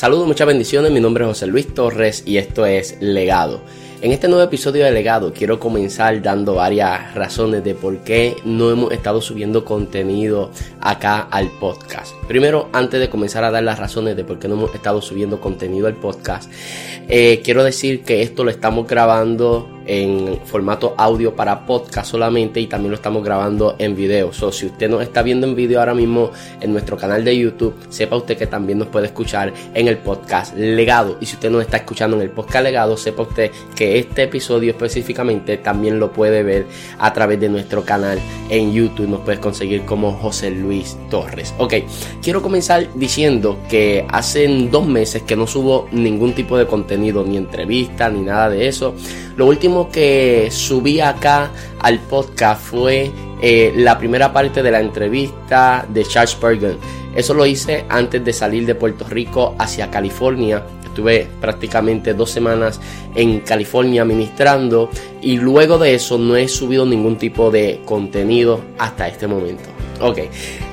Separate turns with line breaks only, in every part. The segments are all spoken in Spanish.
Saludos, muchas bendiciones. Mi nombre es José Luis Torres y esto es Legado. En este nuevo episodio de Legado quiero comenzar dando varias razones de por qué no hemos estado subiendo contenido acá al podcast. Primero, antes de comenzar a dar las razones de por qué no hemos estado subiendo contenido al podcast, eh, quiero decir que esto lo estamos grabando en formato audio para podcast solamente y también lo estamos grabando en video. So, si usted nos está viendo en video ahora mismo en nuestro canal de YouTube, sepa usted que también nos puede escuchar en el podcast Legado. Y si usted nos está escuchando en el podcast Legado, sepa usted que este episodio específicamente también lo puede ver a través de nuestro canal en YouTube. Nos puedes conseguir como José Luis Torres. Ok, quiero comenzar diciendo que hace dos meses que no subo ningún tipo de contenido, ni entrevista, ni nada de eso. Lo último que subí acá al podcast fue eh, la primera parte de la entrevista de Charles Bergen. Eso lo hice antes de salir de Puerto Rico hacia California. Estuve prácticamente dos semanas en California ministrando y luego de eso no he subido ningún tipo de contenido hasta este momento. Ok,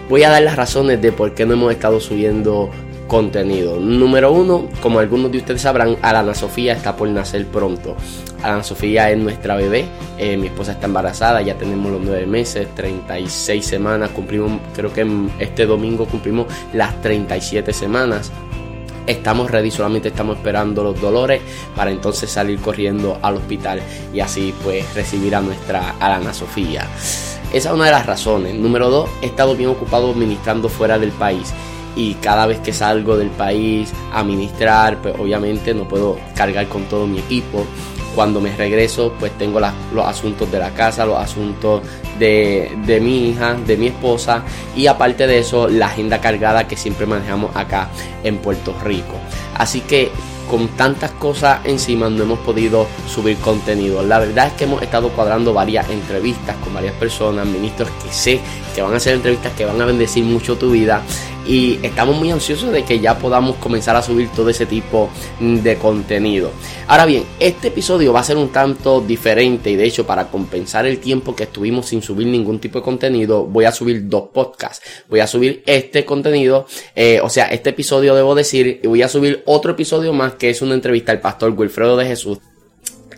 voy a dar las razones de por qué no hemos estado subiendo contenido. Número uno, como algunos de ustedes sabrán, Alana Sofía está por nacer pronto. Alana Sofía es nuestra bebé, eh, mi esposa está embarazada, ya tenemos los nueve meses, 36 semanas, cumplimos, creo que este domingo cumplimos las 37 semanas. Estamos ready, solamente estamos esperando los dolores para entonces salir corriendo al hospital y así pues recibir a nuestra Alana Sofía. Esa es una de las razones. Número dos, he estado bien ocupado ministrando fuera del país y cada vez que salgo del país a ministrar, pues obviamente no puedo cargar con todo mi equipo. Cuando me regreso, pues tengo los asuntos de la casa, los asuntos de, de, mi hija, de mi esposa y aparte de eso, la agenda cargada que siempre manejamos acá en Puerto Rico. Así que con tantas cosas encima no hemos podido subir contenido. La verdad es que hemos estado cuadrando varias entrevistas con varias personas, ministros que sé que van a hacer entrevistas que van a bendecir mucho tu vida y estamos muy ansiosos de que ya podamos comenzar a subir todo ese tipo de contenido. Ahora bien, este episodio va a ser un tanto diferente y de hecho para compensar el tiempo que estuvimos sin subir ningún tipo de contenido, voy a subir dos podcasts. Voy a subir este contenido, eh, o sea, este episodio debo decir, y voy a subir otro episodio más que es una entrevista al pastor Wilfredo de Jesús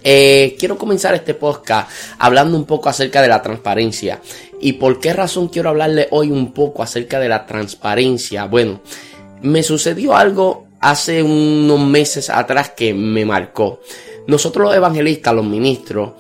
eh, quiero comenzar este podcast hablando un poco acerca de la transparencia. ¿Y por qué razón quiero hablarle hoy un poco acerca de la transparencia? Bueno, me sucedió algo hace unos meses atrás que me marcó. Nosotros los evangelistas, los ministros,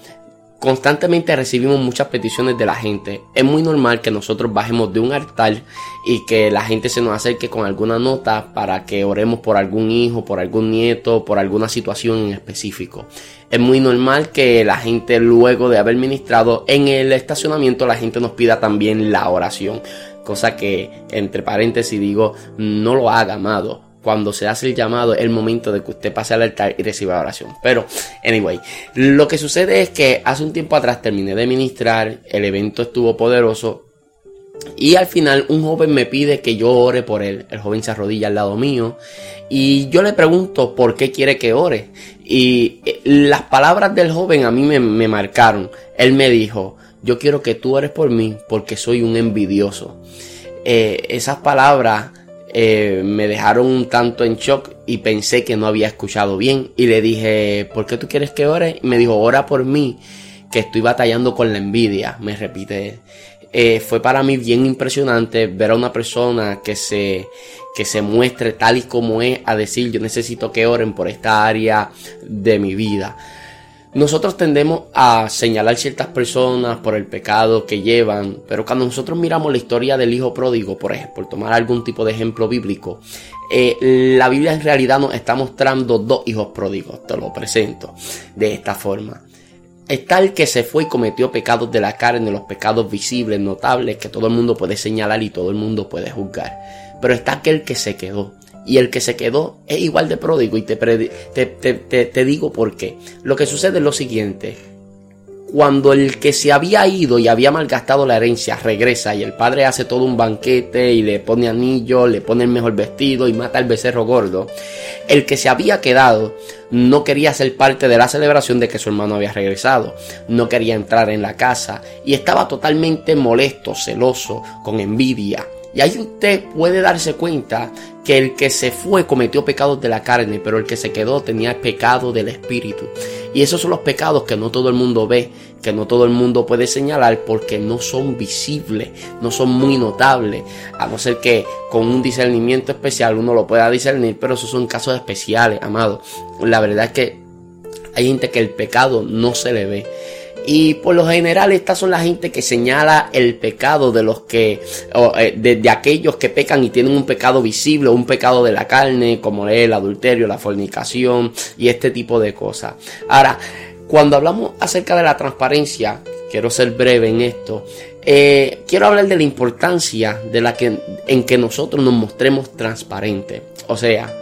constantemente recibimos muchas peticiones de la gente. Es muy normal que nosotros bajemos de un altar y que la gente se nos acerque con alguna nota para que oremos por algún hijo, por algún nieto, por alguna situación en específico. Es muy normal que la gente luego de haber ministrado en el estacionamiento la gente nos pida también la oración. Cosa que entre paréntesis digo, no lo haga, amado cuando se hace el llamado el momento de que usted pase al altar y reciba la oración. Pero, anyway, lo que sucede es que hace un tiempo atrás terminé de ministrar, el evento estuvo poderoso y al final un joven me pide que yo ore por él. El joven se arrodilla al lado mío y yo le pregunto por qué quiere que ore. Y eh, las palabras del joven a mí me, me marcaron. Él me dijo, yo quiero que tú ores por mí porque soy un envidioso. Eh, esas palabras eh, me dejaron un tanto en shock y pensé que no había escuchado bien. Y le dije, ¿por qué tú quieres que ore? Y me dijo, ora por mí, que estoy batallando con la envidia. Me repite. Eh, fue para mí bien impresionante ver a una persona que se, que se muestre tal y como es a decir, yo necesito que oren por esta área de mi vida. Nosotros tendemos a señalar ciertas personas por el pecado que llevan, pero cuando nosotros miramos la historia del hijo pródigo, por ejemplo, tomar algún tipo de ejemplo bíblico, eh, la Biblia en realidad nos está mostrando dos hijos pródigos, te lo presento de esta forma. Está el que se fue y cometió pecados de la carne, los pecados visibles, notables, que todo el mundo puede señalar y todo el mundo puede juzgar. Pero está aquel que se quedó, y el que se quedó es igual de pródigo. Y te, te, digo por qué. Lo que sucede es lo siguiente. Cuando el que se había ido y había malgastado la herencia regresa y el padre hace todo un banquete y le pone anillo, le pone el mejor vestido y mata al becerro gordo, el que se había quedado no quería ser parte de la celebración de que su hermano había regresado, no quería entrar en la casa y estaba totalmente molesto, celoso, con envidia Y ahí usted puede darse cuenta que el que se fue cometió pecados de la carne, pero el que se quedó tenía pecado del espíritu. Y esos son los pecados que no todo el mundo ve, que no todo el mundo puede señalar porque no son visibles, no son muy notables, a no ser que con un discernimiento especial uno lo pueda discernir, pero esos son casos especiales, amado. La verdad es que hay gente que el pecado no se le ve. Y por lo general estas son la gente que señala el pecado de los que, eh, de, aquellos que pecan y tienen un pecado visible, un pecado de la carne, como el adulterio, la fornicación y este tipo de cosas. Ahora, cuando hablamos acerca de la transparencia, quiero ser breve en esto, eh, quiero hablar de la importancia de la que, en que nosotros nos mostremos transparentes. O sea,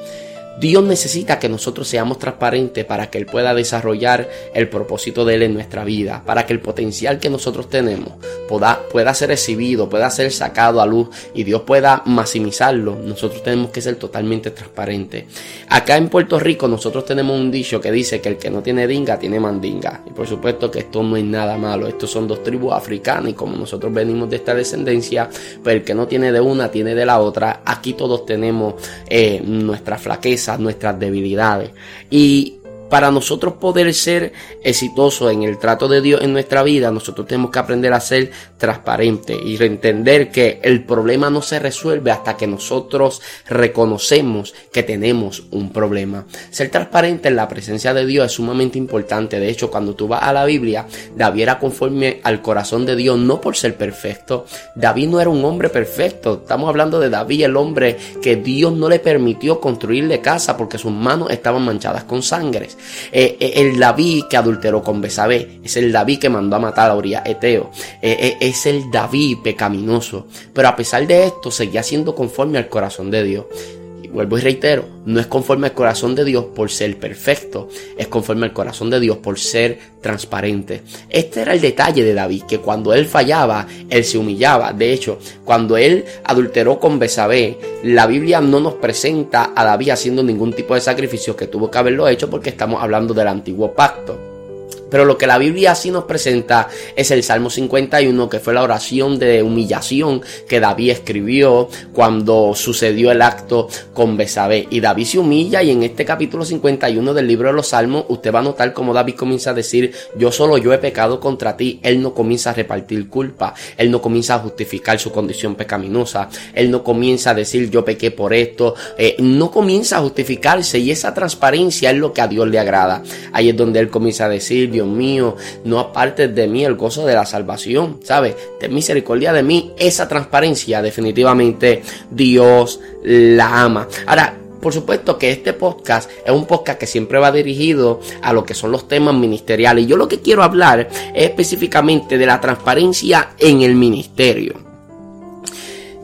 Dios necesita que nosotros seamos transparentes para que Él pueda desarrollar el propósito de Él en nuestra vida, para que el potencial que nosotros tenemos pueda, pueda ser recibido, pueda ser sacado a luz y Dios pueda maximizarlo. Nosotros tenemos que ser totalmente transparentes. Acá en Puerto Rico nosotros tenemos un dicho que dice que el que no tiene dinga tiene mandinga. Y por supuesto que esto no es nada malo. Estos son dos tribus africanas y como nosotros venimos de esta descendencia, pues el que no tiene de una tiene de la otra. Aquí todos tenemos eh, nuestra flaqueza nuestras debilidades. Y para nosotros poder ser exitosos en el trato de Dios en nuestra vida, nosotros tenemos que aprender a ser transparentes y entender que el problema no se resuelve hasta que nosotros reconocemos que tenemos un problema. Ser transparente en la presencia de Dios es sumamente importante. De hecho, cuando tú vas a la Biblia, David era conforme al corazón de Dios, no por ser perfecto. David no era un hombre perfecto. Estamos hablando de David, el hombre que Dios no le permitió construirle casa porque sus manos estaban manchadas con sangre. Eh, eh, el David que adulteró con Besabé, es el David que mandó a matar a Uriah Eteo, eh, es el David pecaminoso. Pero a pesar de esto, seguía siendo conforme al corazón de Dios vuelvo y reitero, no es conforme al corazón de Dios por ser perfecto, es conforme al corazón de Dios por ser transparente. Este era el detalle de David, que cuando él fallaba, él se humillaba. De hecho, cuando él adulteró con Besabé, la Biblia no nos presenta a David haciendo ningún tipo de sacrificio que tuvo que haberlo hecho porque estamos hablando del antiguo pacto. Pero lo que la Biblia sí nos presenta es el Salmo 51, que fue la oración de humillación que David escribió cuando sucedió el acto con Besabé. Y David se humilla y en este capítulo 51 del libro de los Salmos usted va a notar como David comienza a decir, yo solo yo he pecado contra ti. Él no comienza a repartir culpa, él no comienza a justificar su condición pecaminosa, él no comienza a decir yo pequé por esto, eh, no comienza a justificarse y esa transparencia es lo que a Dios le agrada. Ahí es donde él comienza a decir, Dios mío, no apartes de mí el gozo de la salvación, ¿sabes? Ten misericordia de mí, esa transparencia definitivamente Dios la ama. Ahora, por supuesto que este podcast es un podcast que siempre va dirigido a lo que son los temas ministeriales. Yo lo que quiero hablar es específicamente de la transparencia en el ministerio.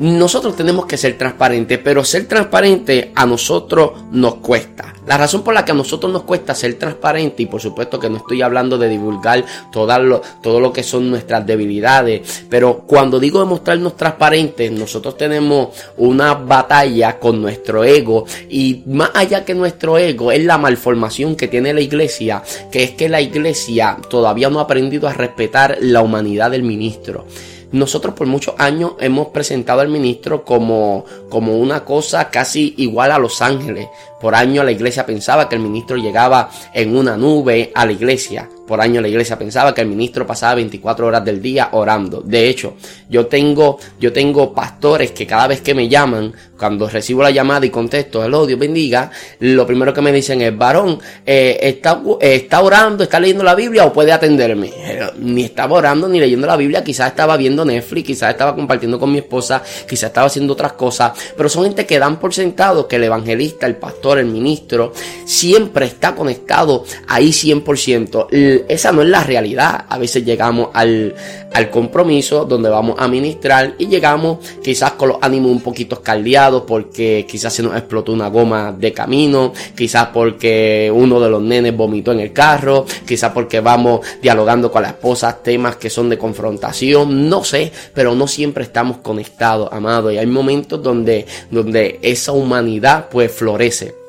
Nosotros tenemos que ser transparentes, pero ser transparente a nosotros nos cuesta. La razón por la que a nosotros nos cuesta ser transparente, y por supuesto que no estoy hablando de divulgar todo lo, todo lo que son nuestras debilidades, pero cuando digo demostrarnos transparentes, nosotros tenemos una batalla con nuestro ego, y más allá que nuestro ego, es la malformación que tiene la iglesia, que es que la iglesia todavía no ha aprendido a respetar la humanidad del ministro. Nosotros por muchos años hemos presentado al ministro como, como una cosa casi igual a Los Ángeles. Por años la iglesia pensaba que el ministro llegaba en una nube a la iglesia. Por años la iglesia pensaba que el ministro pasaba 24 horas del día orando. De hecho, yo tengo, yo tengo pastores que cada vez que me llaman, cuando recibo la llamada y contesto, el Dios bendiga, lo primero que me dicen es, varón, eh, está, está orando, está leyendo la Biblia o puede atenderme. Ni estaba orando ni leyendo la Biblia, quizás estaba viendo Netflix, quizás estaba compartiendo con mi esposa, quizás estaba haciendo otras cosas, pero son gente que dan por sentado que el evangelista, el pastor, el ministro, siempre está conectado ahí 100%. Esa no es la realidad. A veces llegamos al, al compromiso donde vamos a ministrar y llegamos quizás con los ánimos un poquito escaldeados porque quizás se nos explotó una goma de camino, quizás porque uno de los nenes vomitó en el carro, quizás porque vamos dialogando con la esposa temas que son de confrontación, no sé, pero no siempre estamos conectados, amados, y hay momentos donde, donde esa humanidad pues florece.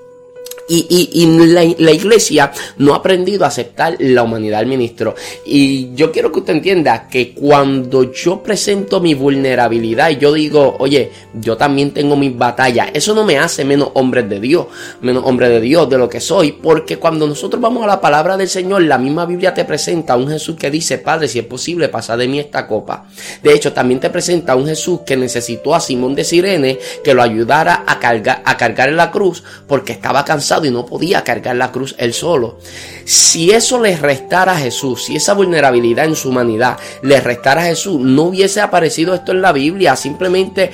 Y, la, iglesia no ha aprendido a aceptar la humanidad del ministro. Y yo quiero que usted entienda que cuando yo presento mi vulnerabilidad y yo digo, oye, yo también tengo mis batallas, eso no me hace menos hombre de Dios, menos hombre de Dios de lo que soy. Porque cuando nosotros vamos a la palabra del Señor, la misma Biblia te presenta a un Jesús que dice, Padre, si es posible, pasa de mí esta copa. De hecho, también te presenta a un Jesús que necesitó a Simón de Sirene que lo ayudara a cargar, a cargar en la cruz porque estaba cansado y no podía cargar la cruz él solo. Si eso le restara a Jesús, si esa vulnerabilidad en su humanidad le restara a Jesús, no hubiese aparecido esto en la Biblia. Simplemente,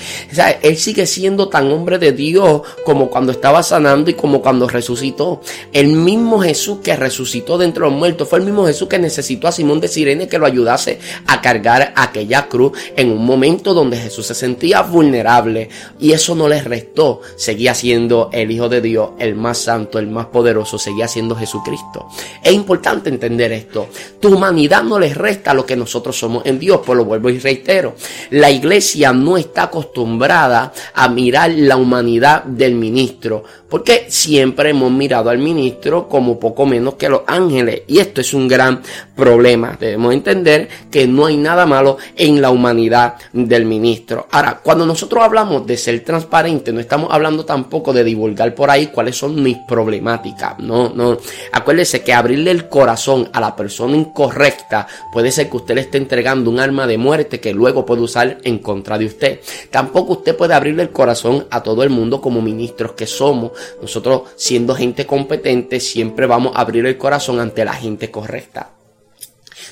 él sigue siendo tan hombre de Dios como cuando estaba sanando y como cuando resucitó. El mismo Jesús que resucitó dentro de los muertos fue el mismo Jesús que necesitó a Simón de Sirene que lo ayudase a cargar aquella cruz en un momento donde Jesús se sentía vulnerable y eso no le restó. Seguía siendo el Hijo de Dios, el más Santo, el más poderoso, seguía siendo Jesucristo. Es importante entender esto. Tu humanidad no les resta lo que nosotros somos en Dios, pues lo vuelvo y reitero. La iglesia no está acostumbrada a mirar la humanidad del ministro, porque siempre hemos mirado al ministro como poco menos que los ángeles. Y esto es un gran problema. Debemos entender que no hay nada malo en la humanidad del ministro. Ahora, cuando nosotros hablamos de ser transparente, no estamos hablando tampoco de divulgar por ahí cuáles son mis problemática. No, no. Acuérdese que abrirle el corazón a la persona incorrecta puede ser que usted le esté entregando un arma de muerte que luego puede usar en contra de usted. Tampoco usted puede abrirle el corazón a todo el mundo como ministros que somos. Nosotros, siendo gente competente, siempre vamos a abrir el corazón ante la gente correcta.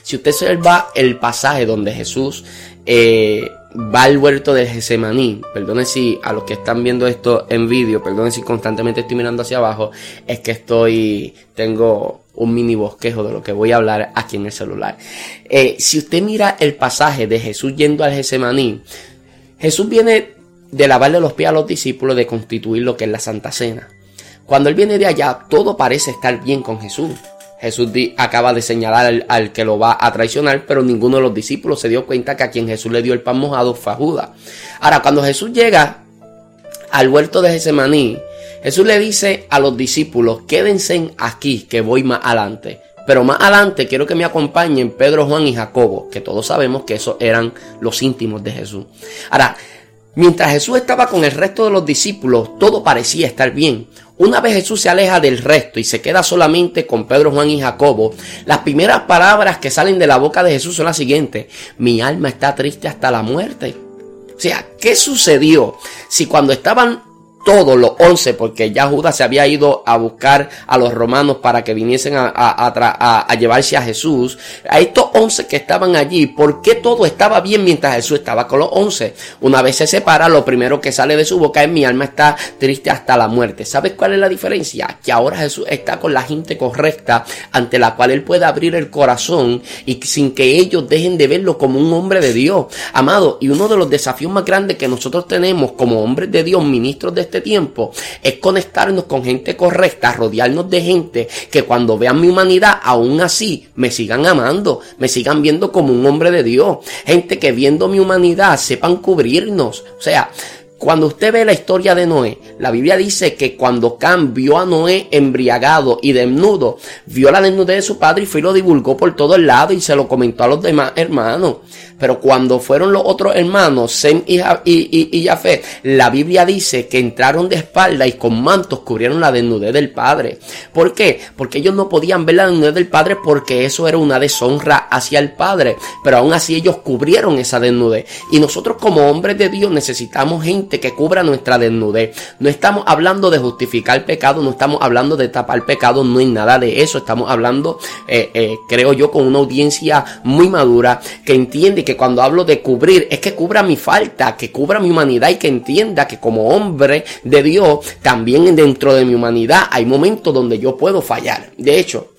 Si usted observa el pasaje donde Jesús eh, va al huerto del Gesemaní. Perdone si a los que están viendo esto en vídeo, perdone si constantemente estoy mirando hacia abajo, es que estoy, tengo un mini bosquejo de lo que voy a hablar aquí en el celular. Eh, si usted mira el pasaje de Jesús yendo al Gesemaní, Jesús viene de lavarle los pies a los discípulos, de constituir lo que es la Santa Cena. Cuando él viene de allá, todo parece estar bien con Jesús. Jesús acaba de señalar al, que lo va a traicionar, pero ninguno de los discípulos se dio cuenta que a quien Jesús le dio el pan mojado fue a Judas. Ahora, cuando Jesús llega al huerto de Gesemaní, Jesús le dice a los discípulos, quédense aquí, que voy más adelante. Pero más adelante quiero que me acompañen Pedro, Juan y Jacobo, que todos sabemos que esos eran los íntimos de Jesús. Ahora, mientras Jesús estaba con el resto de los discípulos, todo parecía estar bien. Una vez Jesús se aleja del resto y se queda solamente con Pedro, Juan y Jacobo, las primeras palabras que salen de la boca de Jesús son las siguientes. Mi alma está triste hasta la muerte. O sea, ¿qué sucedió? Si cuando estaban todos los once, porque ya Judas se había ido a buscar a los romanos para que viniesen a, a, llevarse a Jesús. A estos once que estaban allí, ¿por qué todo estaba bien mientras Jesús estaba con los once? Una vez se separa, lo primero que sale de su boca es mi alma está triste hasta la muerte. ¿Sabes cuál es la diferencia? Que ahora Jesús está con la gente correcta ante la cual él puede abrir el corazón y sin que ellos dejen de verlo como un hombre de Dios. Amado, y uno de los desafíos más grandes que nosotros tenemos como hombres de Dios, ministros de este tiempo es conectarnos con gente correcta, rodearnos de gente que cuando vean mi humanidad, aún así me sigan amando, me sigan viendo como un hombre de Dios. Gente que viendo mi humanidad sepan cubrirnos. O sea, cuando usted ve la historia de Noé, la Biblia dice que cuando Cam vio a Noé embriagado y desnudo, vio la desnudez de su padre y fue y lo divulgó por todo el lado y se lo comentó a los demás hermanos. Pero cuando fueron los otros hermanos, Sem y, y, Jafet, la Biblia dice que entraron de espalda y con mantos cubrieron la desnudez del padre. ¿Por qué? Porque ellos no podían ver la desnudez del padre porque eso era una deshonra hacia el padre. Pero aún así ellos cubrieron esa desnudez. Y nosotros como hombres de Dios necesitamos gente que cubra nuestra desnudez. No estamos hablando de justificar pecado, no estamos hablando de tapar pecado, no hay nada de eso. Estamos hablando, eh, eh, creo yo, con una audiencia muy madura que entiende que cuando hablo de cubrir es que cubra mi falta, que cubra mi humanidad y que entienda que como hombre de Dios, también dentro de mi humanidad hay momentos donde yo puedo fallar. De hecho,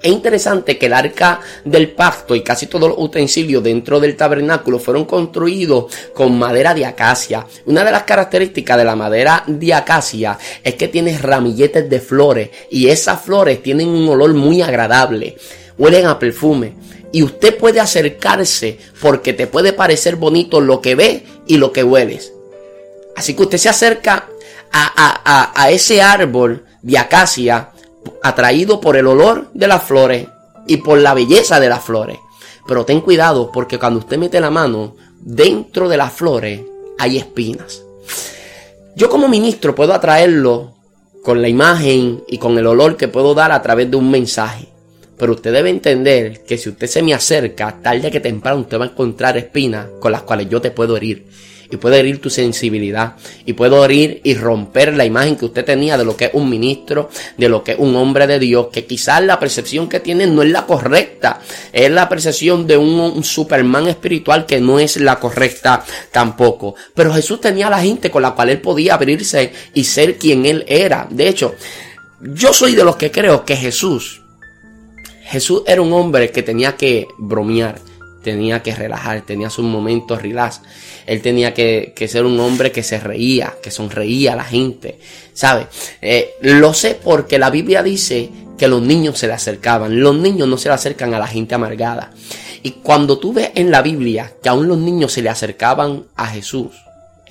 es interesante que el arca del pacto y casi todos los utensilios dentro del tabernáculo fueron construidos con madera de acacia. Una de las características de la madera de acacia es que tiene ramilletes de flores y esas flores tienen un olor muy agradable. Huelen a perfume y usted puede acercarse porque te puede parecer bonito lo que ve y lo que hueles. Así que usted se acerca a, a ese árbol de acacia atraído por el olor de las flores y por la belleza de las flores. Pero ten cuidado porque cuando usted mete la mano dentro de las flores hay espinas. Yo como ministro puedo atraerlo con la imagen y con el olor que puedo dar a través de un mensaje. Pero usted debe entender que si usted se me acerca, tarde que temprano usted va a encontrar espinas con las cuales yo te puedo herir y puede herir tu sensibilidad y puedo herir y romper la imagen que usted tenía de lo que es un ministro, de lo que es un hombre de Dios, que quizás la percepción que tiene no es la correcta, es la percepción de un, Superman espiritual que no es la correcta tampoco. Pero Jesús tenía la gente con la cual él podía abrirse y ser quien él era. De hecho, yo soy de los que creo que Jesús, Jesús era un hombre que tenía que bromear tenía que relajar, tenía sus momentos relax. Él tenía que, ser un hombre que se reía, que sonreía a la gente, ¿sabe? Eh, lo sé porque la Biblia dice que los niños se le acercaban. Los niños no se le acercan a la gente amargada. Y cuando tú ves en la Biblia que aún los niños se le acercaban a Jesús,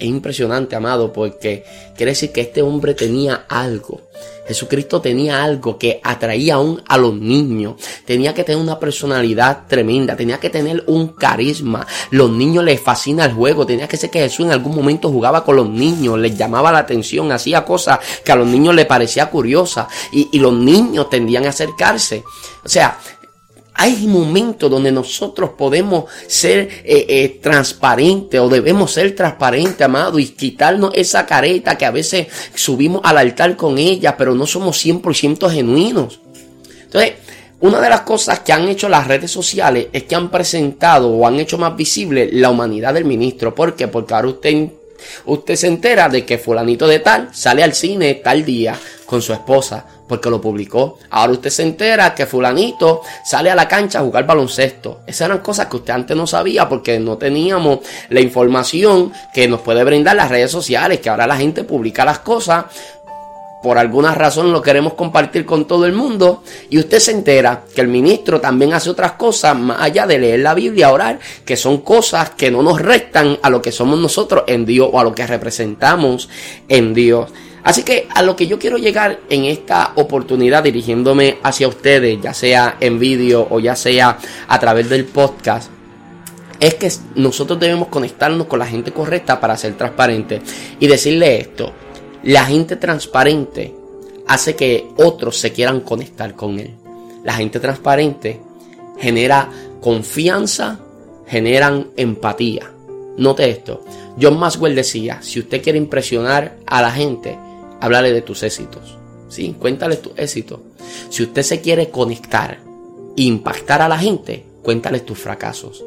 es impresionante, amado, porque quiere decir que este hombre tenía algo. Jesucristo tenía algo que atraía aún a los niños. Tenía que tener una personalidad tremenda. Tenía que tener un carisma. Los niños les fascina el juego. Tenía que ser que Jesús en algún momento jugaba con los niños. Les llamaba la atención. Hacía cosas que a los niños les parecía curiosa. Y, y los niños tendían a acercarse. O sea, hay momentos donde nosotros podemos ser eh, eh, transparentes o debemos ser transparentes, amado, y quitarnos esa careta que a veces subimos al altar con ella, pero no somos 100% genuinos. Entonces, una de las cosas que han hecho las redes sociales es que han presentado o han hecho más visible la humanidad del ministro. ¿Por qué? Porque ahora usted, usted se entera de que fulanito de tal sale al cine tal día con su esposa porque lo publicó. Ahora usted se entera que fulanito sale a la cancha a jugar baloncesto. Esas eran cosas que usted antes no sabía porque no teníamos la información que nos puede brindar las redes sociales, que ahora la gente publica las cosas. Por alguna razón lo queremos compartir con todo el mundo y usted se entera que el ministro también hace otras cosas más allá de leer la Biblia, orar, que son cosas que no nos restan a lo que somos nosotros en Dios o a lo que representamos en Dios. Así que a lo que yo quiero llegar en esta oportunidad dirigiéndome hacia ustedes, ya sea en vídeo o ya sea a través del podcast, es que nosotros debemos conectarnos con la gente correcta para ser transparentes y decirle esto, la gente transparente hace que otros se quieran conectar con él. La gente transparente genera confianza, generan empatía. Note esto. John Maxwell decía, si usted quiere impresionar a la gente, háblale de tus éxitos. Sí, cuéntale tus éxitos. Si usted se quiere conectar impactar a la gente, cuéntale tus fracasos.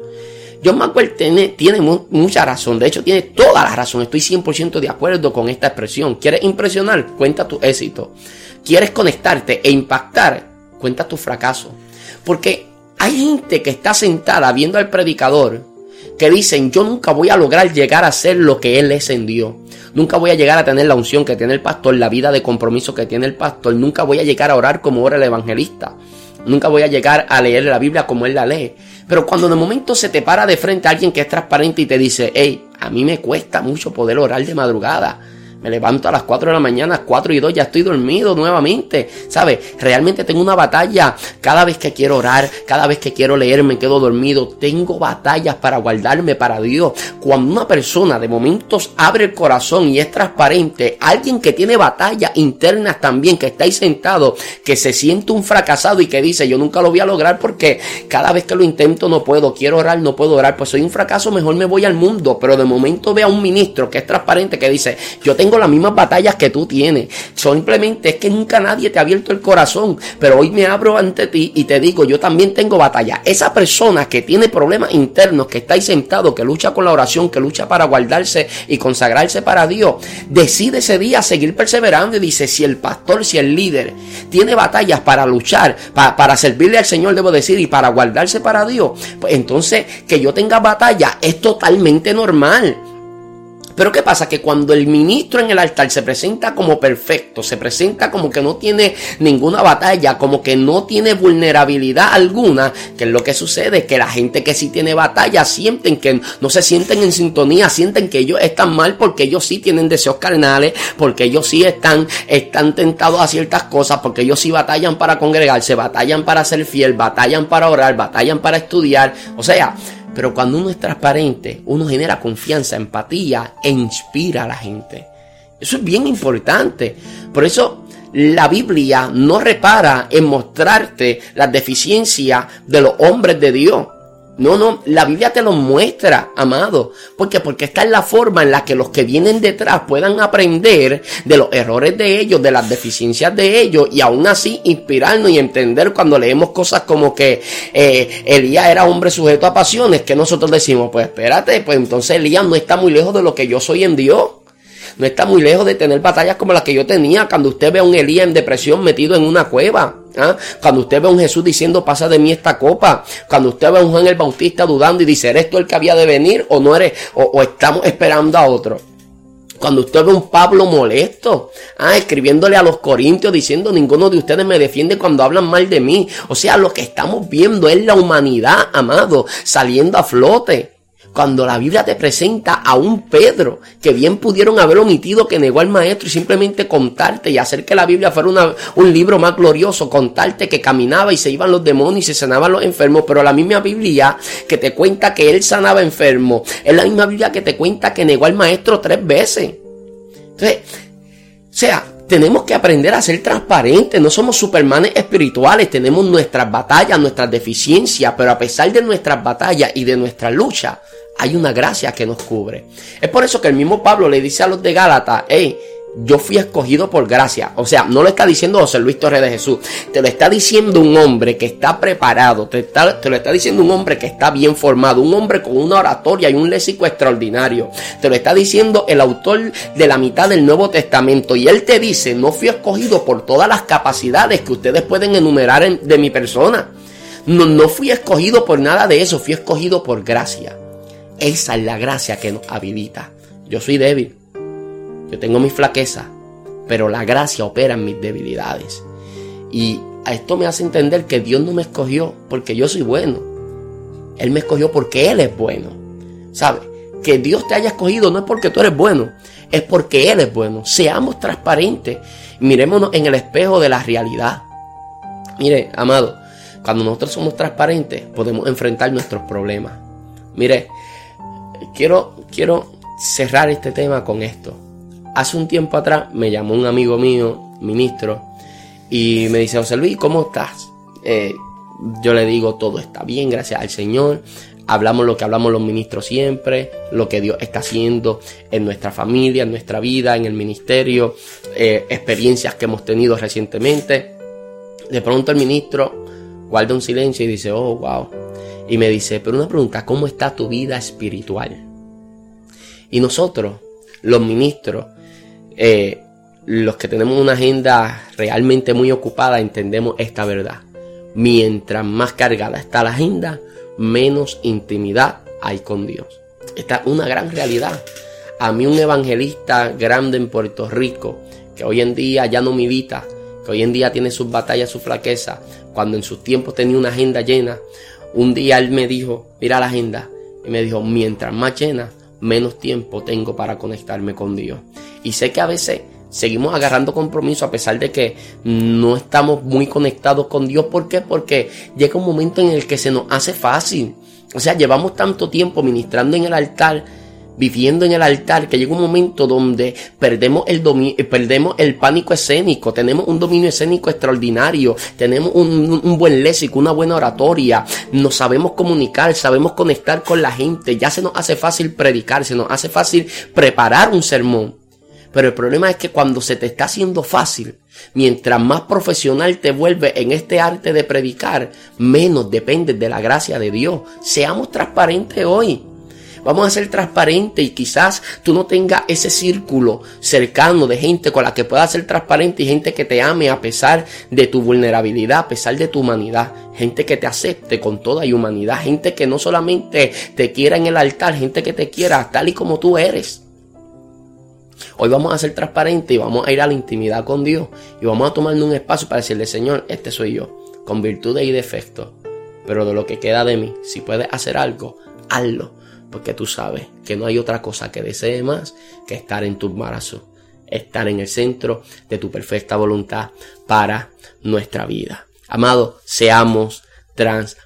John tiene, tiene mucha razón, de hecho tiene toda la razón, estoy 100% de acuerdo con esta expresión. ¿Quieres impresionar? Cuenta tu éxito. ¿Quieres conectarte e impactar? Cuenta tu fracaso. Porque hay gente que está sentada viendo al predicador que dicen, yo nunca voy a lograr llegar a ser lo que Él es en Dios. Nunca voy a llegar a tener la unción que tiene el pastor, la vida de compromiso que tiene el pastor. Nunca voy a llegar a orar como ora el evangelista. Nunca voy a llegar a leer la Biblia como él la lee. Pero cuando de momento se te para de frente alguien que es transparente y te dice, hey, a mí me cuesta mucho poder orar de madrugada. Me levanto a las 4 de la mañana, 4 y 2, ya estoy dormido nuevamente. ¿Sabes? Realmente tengo una batalla. Cada vez que quiero orar, cada vez que quiero leer, me quedo dormido. Tengo batallas para guardarme para Dios. Cuando una persona de momentos abre el corazón y es transparente, alguien que tiene batallas internas también, que está ahí sentado, que se siente un fracasado y que dice, yo nunca lo voy a lograr porque cada vez que lo intento no puedo, quiero orar, no puedo orar, pues soy un fracaso, mejor me voy al mundo. Pero de momento ve a un ministro que es transparente, que dice, yo tengo las mismas batallas que tú tienes. Simplemente es que nunca nadie te ha abierto el corazón. Pero hoy me abro ante ti y te digo, yo también tengo batallas. Esa persona que tiene problemas internos, que está ahí sentado, que lucha con la oración, que lucha para guardarse y consagrarse para Dios, decide ese día seguir perseverando y dice, si el pastor, si el líder tiene batallas para luchar, para, servirle al Señor, debo decir, y para guardarse para Dios, pues entonces que yo tenga batalla es totalmente normal. Pero ¿qué pasa? Que cuando el ministro en el altar se presenta como perfecto, se presenta como que no tiene ninguna batalla, como que no tiene vulnerabilidad alguna, que es lo que sucede, que la gente que sí tiene batalla sienten que no se sienten en sintonía, sienten que ellos están mal porque ellos sí tienen deseos carnales, porque ellos sí están, están tentados a ciertas cosas, porque ellos sí batallan para congregarse, batallan para ser fiel, batallan para orar, batallan para estudiar. O sea, pero cuando uno es transparente, uno genera confianza, empatía e inspira a la gente. Eso es bien importante. Por eso la Biblia no repara en mostrarte las deficiencias de los hombres de Dios. No, no, la Biblia te lo muestra, amado. ¿Por qué? Porque esta es la forma en la que los que vienen detrás puedan aprender de los errores de ellos, de las deficiencias de ellos y aún así inspirarnos y entender cuando leemos cosas como que eh, Elías era hombre sujeto a pasiones, que nosotros decimos, pues espérate, pues entonces Elías no está muy lejos de lo que yo soy en Dios no está muy lejos de tener batallas como las que yo tenía. Cuando usted ve a un Elías en depresión metido en una cueva. ¿ah? Cuando usted ve a un Jesús diciendo pasa de mí esta copa. Cuando usted ve a un Juan el Bautista dudando y dice, ¿eres tú el que había de venir o no eres? O, estamos esperando a otro. Cuando usted ve a un Pablo molesto, ah, escribiéndole a los corintios diciendo ninguno de ustedes me defiende cuando hablan mal de mí. O sea, lo que estamos viendo es la humanidad, amado, saliendo a flote cuando la Biblia te presenta a un Pedro que bien pudieron haber omitido que negó al maestro y simplemente contarte y hacer que la Biblia fuera un libro más glorioso, contarte que caminaba y se iban los demonios y se sanaban los enfermos, pero la misma Biblia que te cuenta que él sanaba enfermos, es la misma Biblia que te cuenta que negó al maestro tres veces. Entonces, o sea, tenemos que aprender a ser transparentes, no somos supermanes espirituales, tenemos nuestras batallas, nuestras deficiencias, pero a pesar de nuestras batallas y de nuestra lucha, hay una gracia que nos cubre. Es por eso que el mismo Pablo le dice a los de Gálatas, hey, yo fui escogido por gracia. O sea, no lo está diciendo José Luis Torres de Jesús. Te lo está diciendo un hombre que está preparado. Te, te, lo está diciendo un hombre que está bien formado. Un hombre con una oratoria y un léxico extraordinario. Te lo está diciendo el autor de la mitad del Nuevo Testamento. Y él te dice, no fui escogido por todas las capacidades que ustedes pueden enumerar de mi persona. No, no fui escogido por nada de eso. Fui escogido por gracia. Esa es la gracia que nos habilita. Yo soy débil. Yo tengo mi flaqueza. Pero la gracia opera en mis debilidades. Y a esto me hace entender que Dios no me escogió porque yo soy bueno. Él me escogió porque Él es bueno. ¿Sabe? Que Dios te haya escogido no es porque tú eres bueno, es porque Él es bueno. Seamos transparentes. Mirémonos en el espejo de la realidad. Mire, amado, cuando nosotros somos transparentes podemos enfrentar nuestros problemas. Mire, quiero, quiero cerrar este tema con esto. Hace un tiempo atrás me llamó un amigo mío, ministro, y me dice, José Luis, ¿cómo estás? Eh, yo le digo, todo está bien, gracias al Señor. Hablamos lo que hablamos los ministros siempre, lo que Dios está haciendo en nuestra familia, en nuestra vida, en el ministerio, eh, experiencias que hemos tenido recientemente. De pronto el ministro guarda un silencio y dice, oh, wow. Y me dice, pero una pregunta, ¿cómo está tu vida espiritual? Y nosotros, los ministros, eh, los que tenemos una agenda realmente muy ocupada, entendemos esta verdad. Mientras más cargada está la agenda, menos intimidad hay con Dios. Esta es una gran realidad. A mí un evangelista grande en Puerto Rico, que hoy en día ya no milita, que hoy en día tiene sus batallas, su flaqueza, cuando en sus tiempos tenía una agenda llena, un día él me dijo, mira la agenda, y me dijo, mientras más llena, menos tiempo tengo para conectarme con Dios. Y sé que a veces seguimos agarrando compromiso a pesar de que no estamos muy conectados con Dios. ¿Por qué? Porque llega un momento en el que se nos hace fácil. O sea, llevamos tanto tiempo ministrando en el altar viviendo en el altar, que llega un momento donde perdemos el, eh, perdemos el pánico escénico, tenemos un dominio escénico extraordinario, tenemos un, un, buen léxico, una buena oratoria, nos sabemos comunicar, sabemos conectar con la gente, ya se nos hace fácil predicar, se nos hace fácil preparar un sermón. Pero el problema es que cuando se te está haciendo fácil, mientras más profesional te vuelves en este arte de predicar, menos dependes de la gracia de Dios. Seamos transparentes hoy. Vamos a ser transparentes y quizás tú no tengas ese círculo cercano de gente con la que puedas ser transparente y gente que te ame a pesar de tu vulnerabilidad, a pesar de tu humanidad. Gente que te acepte con toda humanidad. Gente que no solamente te quiera en el altar, gente que te quiera tal y como tú eres. Hoy vamos a ser transparentes y vamos a ir a la intimidad con Dios y vamos a tomarnos un espacio para decirle, Señor, este soy yo, con virtudes y defectos, pero de lo que queda de mí, si puedes hacer algo, hazlo, porque tú sabes que no hay otra cosa que desee más que estar en tu embarazo, estar en el centro de tu perfecta voluntad para nuestra vida. Amado, seamos trans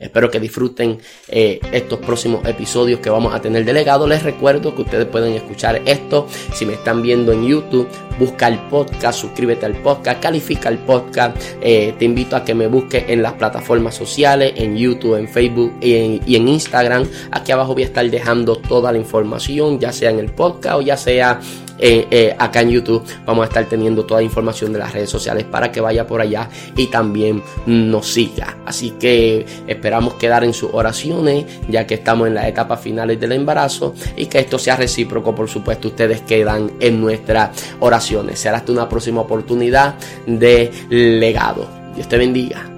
Espero que disfruten eh, estos próximos episodios que vamos a tener delegado. Les recuerdo que ustedes pueden escuchar esto. Si me están viendo en YouTube, busca el podcast, suscríbete al podcast, califica el podcast. Eh, te invito a que me busques en las plataformas sociales, en YouTube, en Facebook y en Instagram. Aquí abajo voy a estar dejando toda la información, ya sea en el podcast o ya sea eh, eh, acá en YouTube vamos a estar teniendo toda la información de las redes sociales para que vaya por allá y también nos siga. Así que esperamos quedar en sus oraciones ya que estamos en las etapas finales del embarazo y que esto sea recíproco, por supuesto, ustedes quedan en nuestras oraciones. Será hasta una próxima oportunidad de legado. Dios te bendiga.